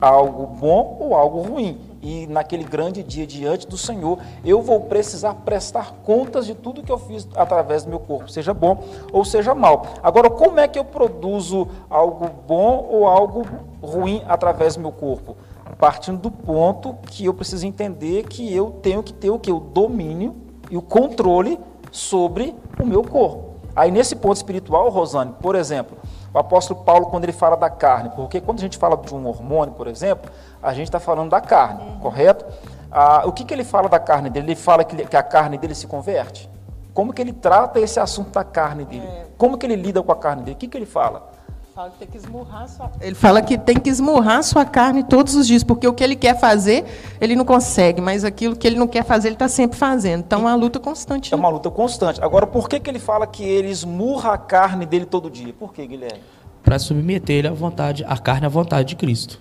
[SPEAKER 1] algo bom ou algo ruim. E naquele grande dia diante do Senhor, eu vou precisar prestar contas de tudo que eu fiz através do meu corpo, seja bom ou seja mal. Agora, como é que eu produzo algo bom ou algo ruim através do meu corpo? Partindo do ponto que eu preciso entender que eu tenho que ter o que? O domínio e o controle sobre o meu corpo. Aí nesse ponto espiritual, Rosane, por exemplo, o apóstolo Paulo, quando ele fala da carne, porque quando a gente fala de um hormônio, por exemplo, a gente está falando da carne, uhum. correto? Ah, o que, que ele fala da carne dele? Ele fala que, que a carne dele se converte? Como que ele trata esse assunto da carne dele? É. Como que ele lida com a carne dele? O que, que ele fala?
[SPEAKER 4] Fala que sua... Ele fala que tem que esmurrar sua carne todos os dias, porque o que ele quer fazer, ele não consegue, mas aquilo que ele não quer fazer, ele está sempre fazendo. Então é uma luta constante.
[SPEAKER 1] É uma luta constante. Agora, por que, que ele fala que ele esmurra a carne dele todo dia? Por que, Guilherme?
[SPEAKER 3] Para submeter ele à vontade, a carne à vontade de Cristo.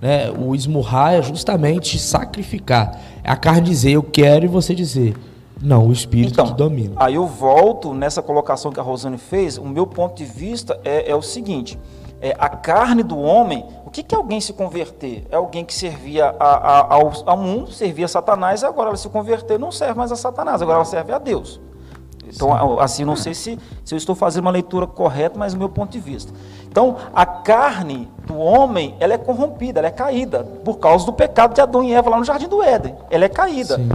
[SPEAKER 3] Né? O esmurrar é justamente sacrificar. É a carne dizer eu quero e você dizer não, o espírito então, domina.
[SPEAKER 1] Aí eu volto nessa colocação que a Rosane fez. O meu ponto de vista é, é o seguinte: é, a carne do homem, o que, que é alguém se converter? É alguém que servia a, a, ao, ao mundo, servia a Satanás, e agora ela se converter, não serve mais a Satanás, agora ela serve a Deus. Então, assim, não sei se, se eu estou fazendo uma leitura correta, mas o meu ponto de vista. Então, a carne do homem, ela é corrompida, ela é caída, por causa do pecado de Adão e Eva lá no Jardim do Éden. Ela é caída. Sim.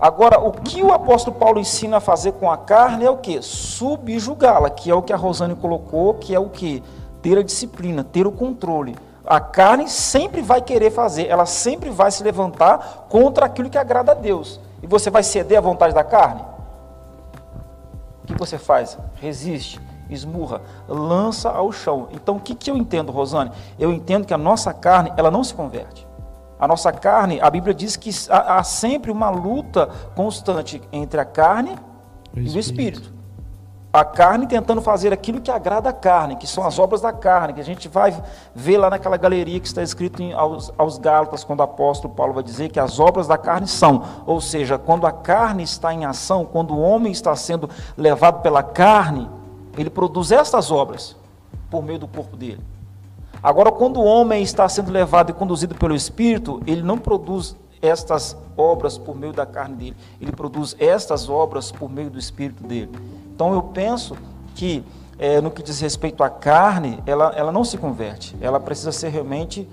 [SPEAKER 1] Agora, o que o apóstolo Paulo ensina a fazer com a carne é o que? Subjugá-la, que é o que a Rosane colocou, que é o que? Ter a disciplina, ter o controle. A carne sempre vai querer fazer, ela sempre vai se levantar contra aquilo que agrada a Deus. E você vai ceder à vontade da carne? O que você faz? Resiste, esmurra, lança ao chão. Então, o que, que eu entendo, Rosane? Eu entendo que a nossa carne, ela não se converte. A nossa carne, a Bíblia diz que há, sempre uma luta constante entre a carne e o espírito. A carne tentando fazer aquilo que agrada a carne, que são as obras da carne, que a gente vai ver lá naquela galeria que está escrito em, aos, aos Gálatas, quando o apóstolo Paulo vai dizer que as obras da carne são, ou seja, quando a carne está em ação, quando o homem está sendo levado pela carne, ele produz estas obras por meio do corpo dele. Agora, quando o homem está sendo levado e conduzido pelo Espírito, ele não produz estas obras por meio da carne dele, ele produz estas obras por meio do Espírito dele. Então, eu penso que, é, no que diz respeito à carne, ela, ela não se converte, ela precisa ser realmente.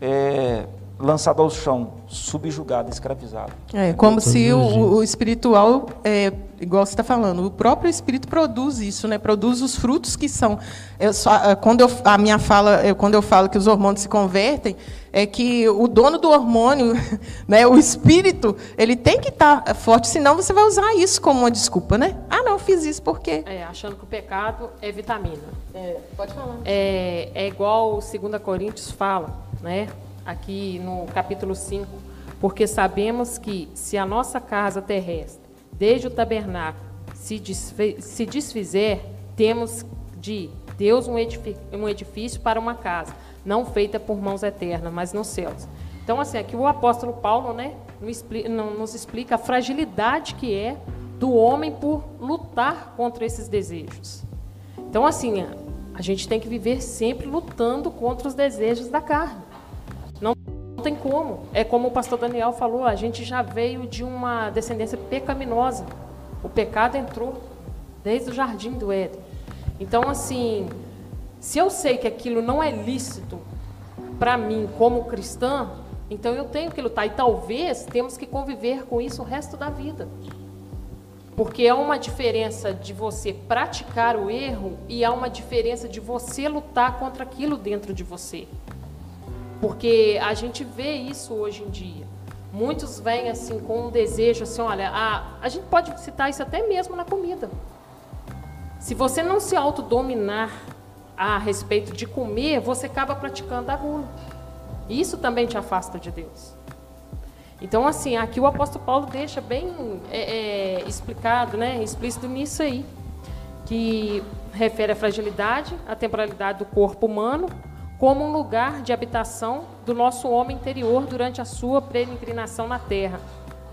[SPEAKER 1] É, lançado ao chão, subjugado, escravizado.
[SPEAKER 4] É como se o, o espiritual, é, igual você está falando, o próprio espírito produz isso, né? Produz os frutos que são. Eu só, quando eu, a minha fala, eu, quando eu falo que os hormônios se convertem, é que o dono do hormônio, né, o espírito, ele tem que estar tá forte, senão você vai usar isso como uma desculpa, né? Ah, não, eu fiz isso por quê?
[SPEAKER 2] É, achando que o pecado é vitamina.
[SPEAKER 4] É, pode falar.
[SPEAKER 2] É, é igual o 2 Coríntios fala, né? Aqui no capítulo 5, porque sabemos que se a nossa casa terrestre, desde o tabernáculo, se, se desfizer, temos de Deus um edifício, um edifício para uma casa, não feita por mãos eternas, mas nos céus. Então, assim, aqui o apóstolo Paulo né, nos explica a fragilidade que é do homem por lutar contra esses desejos. Então, assim, a gente tem que viver sempre lutando contra os desejos da carne tem como. É como o pastor Daniel falou, a gente já veio de uma descendência pecaminosa. O pecado entrou desde o jardim do Éden. Então, assim, se eu sei que aquilo não é lícito, para mim como cristã, então eu tenho que lutar. E talvez temos que conviver com isso o resto da vida. Porque há uma diferença de você praticar o erro e há uma diferença de você lutar contra aquilo dentro de você. Porque a gente vê isso hoje em dia. Muitos vêm assim com um desejo assim, olha, a, a gente pode citar isso até mesmo na comida. Se você não se autodominar a respeito de comer, você acaba praticando a gula. Isso também te afasta de Deus. Então, assim, aqui o apóstolo Paulo deixa bem é, é, explicado, né, explícito nisso aí, que refere à fragilidade, à temporalidade do corpo humano, como um lugar de habitação do nosso homem interior durante a sua peregrinação na terra,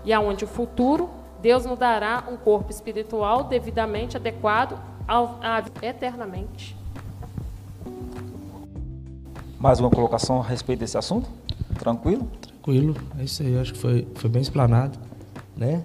[SPEAKER 2] e aonde o futuro Deus nos dará um corpo espiritual devidamente adequado ao, a, eternamente.
[SPEAKER 1] Mais uma colocação a respeito desse assunto? Tranquilo?
[SPEAKER 3] Tranquilo, é isso aí. Acho que foi, foi bem explanado, né?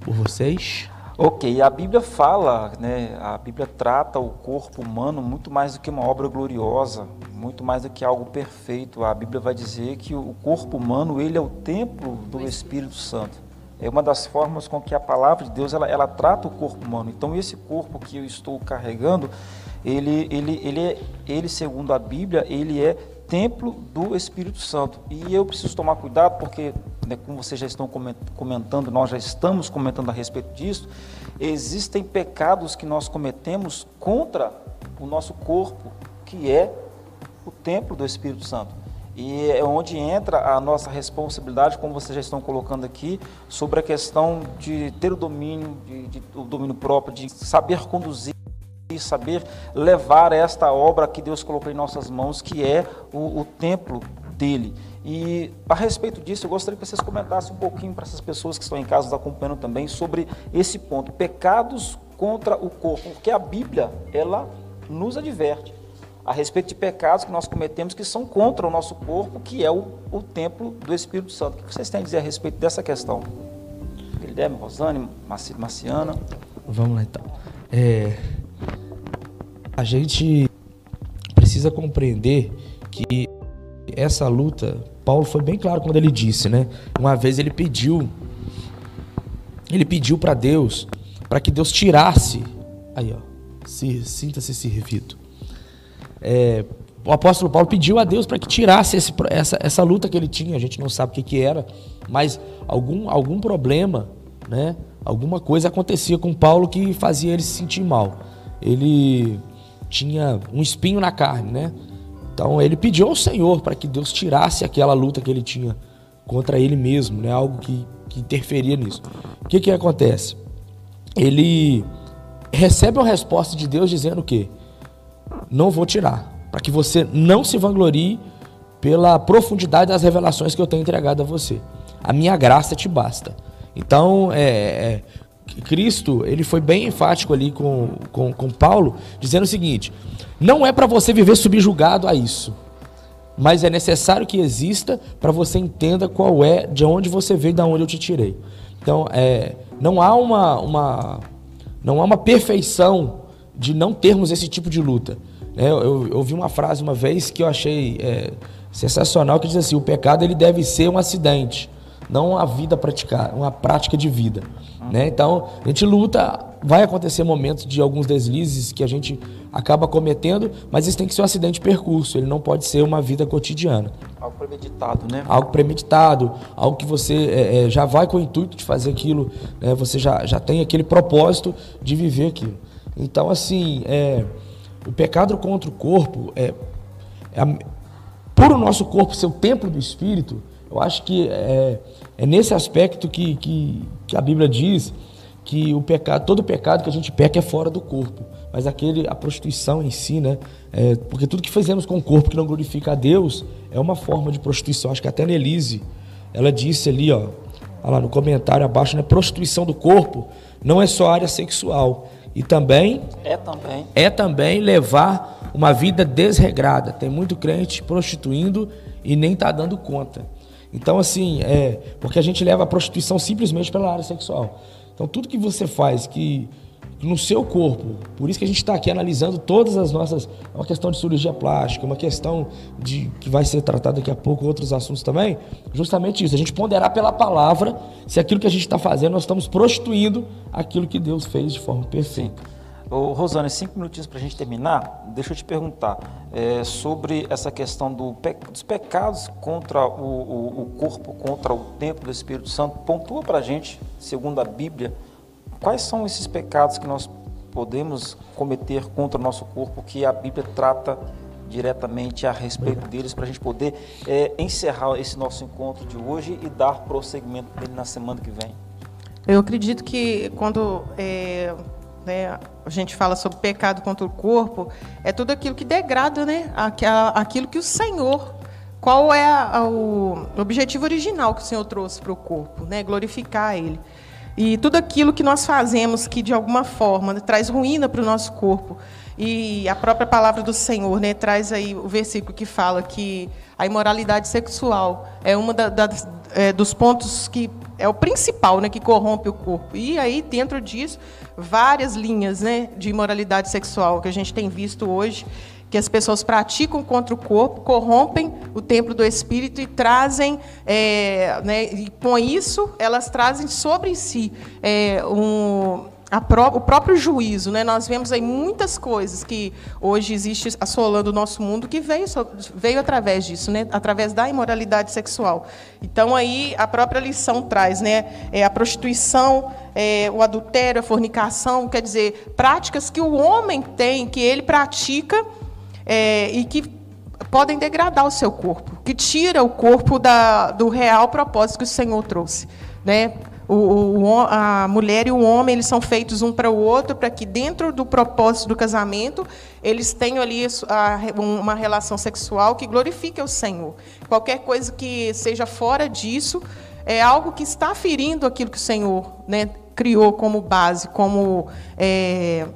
[SPEAKER 3] Por vocês.
[SPEAKER 1] Ok, a Bíblia fala, né? A Bíblia trata o corpo humano muito mais do que uma obra gloriosa, muito mais do que algo perfeito. A Bíblia vai dizer que o corpo humano ele é o templo do Espírito Santo. É uma das formas com que a palavra de Deus ela, ela trata o corpo humano. Então esse corpo que eu estou carregando, ele, ele, ele, é, ele segundo a Bíblia, ele é templo do Espírito Santo. E eu preciso tomar cuidado porque, né, como vocês já estão comentando, nós já estamos comentando a respeito disso, existem pecados que nós cometemos contra o nosso corpo, que é o templo do Espírito Santo. E é onde entra a nossa responsabilidade, como vocês já estão colocando aqui, sobre a questão de ter o domínio, de, de, o domínio próprio, de saber conduzir e saber levar esta obra que Deus colocou em nossas mãos, que é o, o templo dele. E a respeito disso, eu gostaria que vocês comentassem um pouquinho para essas pessoas que estão em casa nos acompanhando também sobre esse ponto, pecados contra o corpo, porque a Bíblia, ela nos adverte a respeito de pecados que nós cometemos que são contra o nosso corpo, que é o, o templo do Espírito Santo. O que vocês têm a dizer a respeito dessa questão? Guilherme, Rosane, Marciana.
[SPEAKER 3] Vamos lá então. É, a gente precisa compreender que essa luta, Paulo foi bem claro quando ele disse, né? Uma vez ele pediu, ele pediu para Deus, para que Deus tirasse, aí ó, se, sinta-se servido é, o apóstolo Paulo pediu a Deus para que tirasse esse, essa, essa luta que ele tinha, a gente não sabe o que, que era, mas algum, algum problema, né, alguma coisa acontecia com Paulo que fazia ele se sentir mal. Ele tinha um espinho na carne, né? Então ele pediu ao Senhor para que Deus tirasse aquela luta que ele tinha contra ele mesmo, né? Algo que, que interferia nisso. O que que acontece? Ele recebe uma resposta de Deus dizendo o quê? não vou tirar. Para que você não se vanglorie pela profundidade das revelações que eu tenho entregado a você. A minha graça te basta. Então, é, é, Cristo ele foi bem enfático ali com, com, com Paulo, dizendo o seguinte: não é para você viver subjugado a isso, mas é necessário que exista para você entenda qual é, de onde você veio, de onde eu te tirei. Então, é, não há uma, uma, não há uma perfeição de não termos esse tipo de luta. É, eu, eu ouvi uma frase uma vez que eu achei é, sensacional, que diz assim, o pecado ele deve ser um acidente, não uma vida praticada, uma prática de vida. Né? Então, a gente luta, vai acontecer momentos de alguns deslizes que a gente acaba cometendo, mas isso tem que ser um acidente de percurso, ele não pode ser uma vida cotidiana.
[SPEAKER 1] Algo premeditado, né?
[SPEAKER 3] Algo premeditado, algo que você é, é, já vai com o intuito de fazer aquilo, né? você já, já tem aquele propósito de viver aquilo. Então, assim, é, o pecado contra o corpo, é, é por o nosso corpo ser o templo do Espírito, eu acho que é, é nesse aspecto que, que, que, a Bíblia diz que o pecado, todo pecado que a gente peca é fora do corpo. Mas aquele, a prostituição em si, né? É, porque tudo que fazemos com o corpo que não glorifica a Deus é uma forma de prostituição. Acho que até Nelise, ela disse ali, ó, lá no comentário abaixo, né? Prostituição do corpo não é só área sexual, e também
[SPEAKER 1] é também
[SPEAKER 3] é também levar uma vida desregrada. Tem muito crente prostituindo e nem está dando conta. Então assim, é, porque a gente leva a prostituição simplesmente pela área sexual. Então tudo que você faz que no seu corpo. Por isso que a gente está aqui analisando todas as nossas. É uma questão de cirurgia plástica, uma questão de que vai ser tratada daqui a pouco, outros assuntos também. Justamente isso. A gente ponderar pela palavra se aquilo que a gente está fazendo, nós estamos prostituindo aquilo que Deus fez de forma perfeita.
[SPEAKER 1] Ô, Rosane, cinco minutinhos para a gente terminar. Deixa eu te perguntar é, sobre essa questão do, dos pecados contra o, o, o corpo, contra o templo do Espírito Santo. Pontua para a gente, segundo a Bíblia, Quais são esses pecados que nós podemos cometer contra o nosso corpo que a Bíblia trata diretamente a respeito deles para a gente poder é, encerrar esse nosso encontro de hoje e dar prosseguimento dele na semana que vem?
[SPEAKER 4] Eu acredito que quando é, né, a gente fala sobre pecado contra o corpo, é tudo aquilo que degrada né, aquilo que o Senhor qual é a, o objetivo original que o Senhor trouxe para o corpo, né? Glorificar Ele. E tudo aquilo que nós fazemos que, de alguma forma, né, traz ruína para o nosso corpo. E a própria palavra do Senhor né, traz aí o versículo que fala que a imoralidade sexual é um é, dos pontos que é o principal né, que corrompe o corpo. E aí, dentro disso, várias linhas né, de imoralidade sexual que a gente tem visto hoje que as pessoas praticam contra o corpo, corrompem o templo do espírito e trazem, é, né, e com isso, elas trazem sobre si é, um, Pró o próprio juízo. Né? Nós vemos aí muitas coisas que hoje existe assolando o nosso mundo que veio, veio através disso, né? através da imoralidade sexual. Então, aí a própria lição traz né? É a prostituição, é, o adultério, a fornicação, quer dizer, práticas que o homem tem, que ele pratica é, e que podem degradar o seu corpo, que tira o corpo da, do real propósito que o Senhor trouxe. Né? O, o, a mulher e o homem eles são feitos um para o outro para que dentro do propósito do casamento eles tenham ali a, uma relação sexual que glorifique o Senhor. Qualquer coisa que seja fora disso é algo que está ferindo aquilo que o Senhor né, criou como base, como é,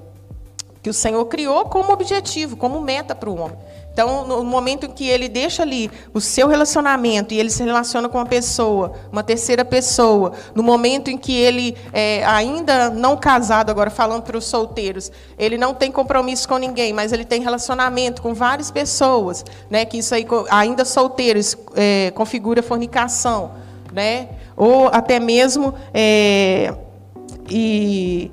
[SPEAKER 4] que o Senhor criou como objetivo, como meta para o homem. Então, no momento em que ele deixa ali o seu relacionamento e ele se relaciona com uma pessoa, uma terceira pessoa, no momento em que ele, é, ainda não casado, agora falando para os solteiros, ele não tem compromisso com ninguém, mas ele tem relacionamento com várias pessoas, né, que isso aí, ainda solteiros, é, configura fornicação, né, ou até mesmo. É, e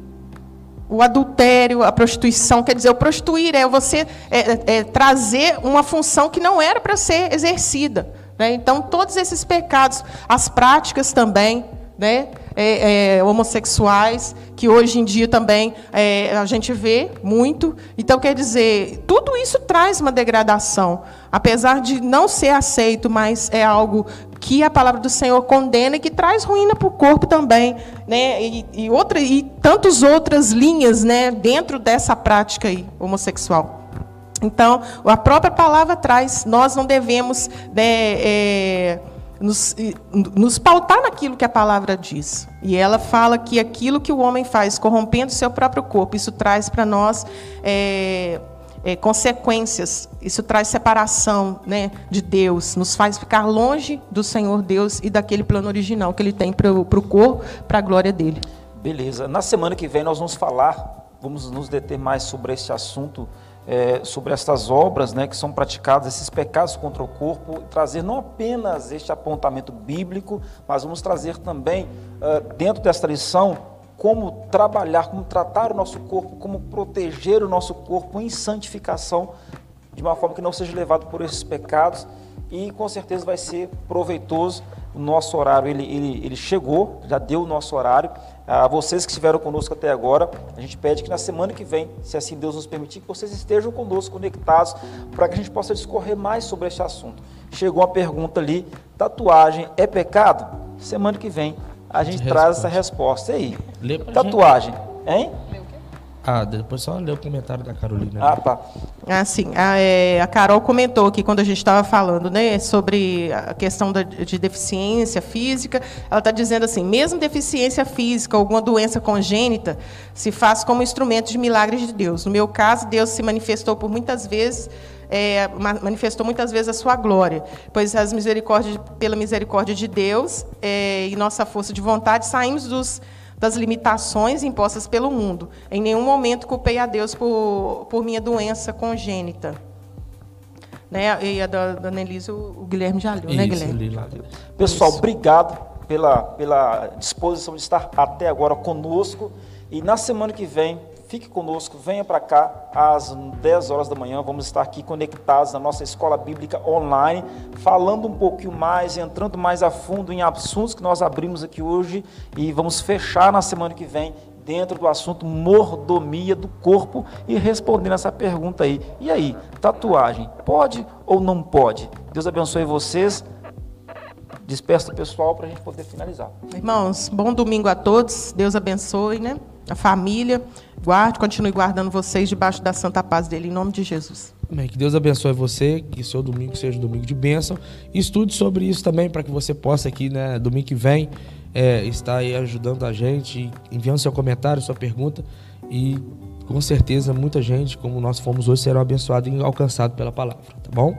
[SPEAKER 4] o adultério, a prostituição, quer dizer, o prostituir é você é, é, é trazer uma função que não era para ser exercida. Né? Então, todos esses pecados, as práticas também, né? É, é, homossexuais, que hoje em dia também é, a gente vê muito. Então, quer dizer, tudo isso traz uma degradação. Apesar de não ser aceito, mas é algo que a palavra do Senhor condena e que traz ruína para o corpo também, né? E, e, e tantas outras linhas, né, dentro dessa prática aí, homossexual. Então, a própria palavra traz, nós não devemos né, é, nos, nos pautar naquilo que a palavra diz. E ela fala que aquilo que o homem faz, corrompendo o seu próprio corpo, isso traz para nós é, é, consequências. Isso traz separação né, de Deus, nos faz ficar longe do Senhor Deus e daquele plano original que Ele tem para o corpo, para a glória dele.
[SPEAKER 1] Beleza. Na semana que vem nós vamos falar, vamos nos deter mais sobre esse assunto, é, sobre estas obras né, que são praticadas, esses pecados contra o corpo, trazer não apenas este apontamento bíblico, mas vamos trazer também, uh, dentro desta lição, como trabalhar, como tratar o nosso corpo, como proteger o nosso corpo em santificação, de uma forma que não seja levado por esses pecados e com certeza vai ser proveitoso. O nosso horário ele, ele, ele chegou, já deu o nosso horário. A vocês que estiveram conosco até agora, a gente pede que na semana que vem, se assim Deus nos permitir, que vocês estejam conosco conectados para que a gente possa discorrer mais sobre este assunto. Chegou uma pergunta ali: tatuagem é pecado? Semana que vem a gente traz essa resposta aí. Tatuagem, gente. hein?
[SPEAKER 3] Ah, depois só ler o comentário da Carolina.
[SPEAKER 4] Ah, tá. Ah, sim. A, é, a Carol comentou aqui quando a gente estava falando né, sobre a questão da, de deficiência física. Ela está dizendo assim: mesmo deficiência física, alguma doença congênita, se faz como instrumento de milagres de Deus. No meu caso, Deus se manifestou por muitas vezes é, manifestou muitas vezes a sua glória, pois as misericórdias, pela misericórdia de Deus é, e nossa força de vontade saímos dos, das limitações impostas pelo mundo. Em nenhum momento culpei a Deus por, por minha doença congênita. Né? E a da, Nelise, o, Guilherme já leu, né, Guilherme?
[SPEAKER 1] Pessoal, obrigado pela, pela disposição de estar até agora conosco. E na semana que vem, Fique conosco, venha para cá às 10 horas da manhã. Vamos estar aqui conectados na nossa escola bíblica online, falando um pouquinho mais, entrando mais a fundo em assuntos que nós abrimos aqui hoje e vamos fechar na semana que vem dentro do assunto mordomia do corpo e respondendo essa pergunta aí. E aí, tatuagem, pode ou não pode? Deus abençoe vocês. Despeço o pessoal para a gente poder finalizar.
[SPEAKER 4] Irmãos, bom domingo a todos. Deus abençoe, né? A família. Guarde, continue guardando vocês debaixo da santa paz dele, em nome de Jesus.
[SPEAKER 3] Amém. Que Deus abençoe você, que seu domingo seja um domingo de bênção. estude sobre isso também, para que você possa aqui, né, domingo que vem, é, estar aí ajudando a gente, enviando seu comentário, sua pergunta. E com certeza muita gente, como nós fomos hoje, serão abençoados e alcançados pela palavra, tá bom?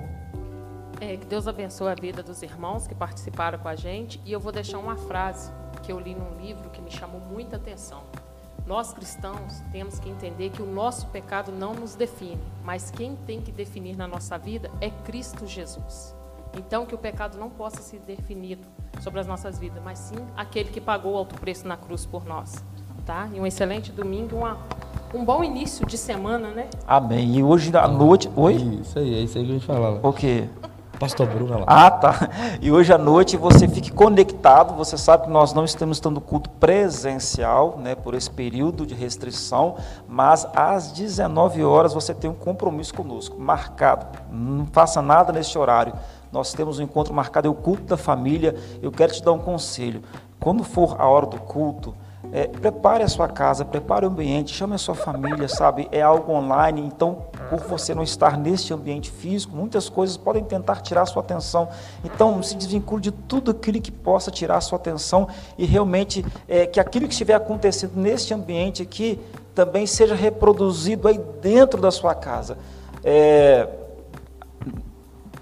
[SPEAKER 2] É, que Deus abençoe a vida dos irmãos que participaram com a gente. E eu vou deixar uma frase que eu li num livro que me chamou muita atenção. Nós cristãos temos que entender que o nosso pecado não nos define, mas quem tem que definir na nossa vida é Cristo Jesus. Então, que o pecado não possa ser definido sobre as nossas vidas, mas sim aquele que pagou o alto preço na cruz por nós. Tá? E um excelente domingo, uma, um bom início de semana, né?
[SPEAKER 1] Amém. E hoje à noite. Oi?
[SPEAKER 3] Isso aí, é isso aí que a gente falava.
[SPEAKER 1] O quê?
[SPEAKER 3] Pastor Bruno lá.
[SPEAKER 1] Ah, tá. E hoje à noite você fique conectado. Você sabe que nós não estamos tendo culto presencial, né, por esse período de restrição, mas às 19 horas você tem um compromisso conosco, marcado. Não faça nada nesse horário. Nós temos um encontro marcado, é o culto da família. Eu quero te dar um conselho. Quando for a hora do culto, é, prepare a sua casa, prepare o ambiente, chame a sua família, sabe? É algo online, então, por você não estar neste ambiente físico, muitas coisas podem tentar tirar a sua atenção. Então, se desvincule de tudo aquilo que possa tirar a sua atenção e realmente é, que aquilo que estiver acontecendo neste ambiente aqui também seja reproduzido aí dentro da sua casa. É,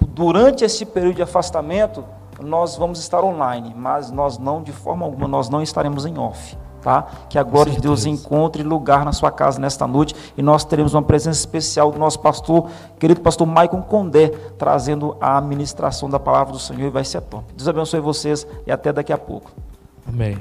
[SPEAKER 1] durante esse período de afastamento, nós vamos estar online, mas nós não, de forma alguma, nós não estaremos em off tá? Que a glória de Deus encontre lugar na sua casa nesta noite e nós teremos uma presença especial do nosso pastor, querido pastor Maicon Condé, trazendo a ministração da palavra do Senhor e vai ser top. Deus abençoe vocês e até daqui a pouco.
[SPEAKER 3] Amém.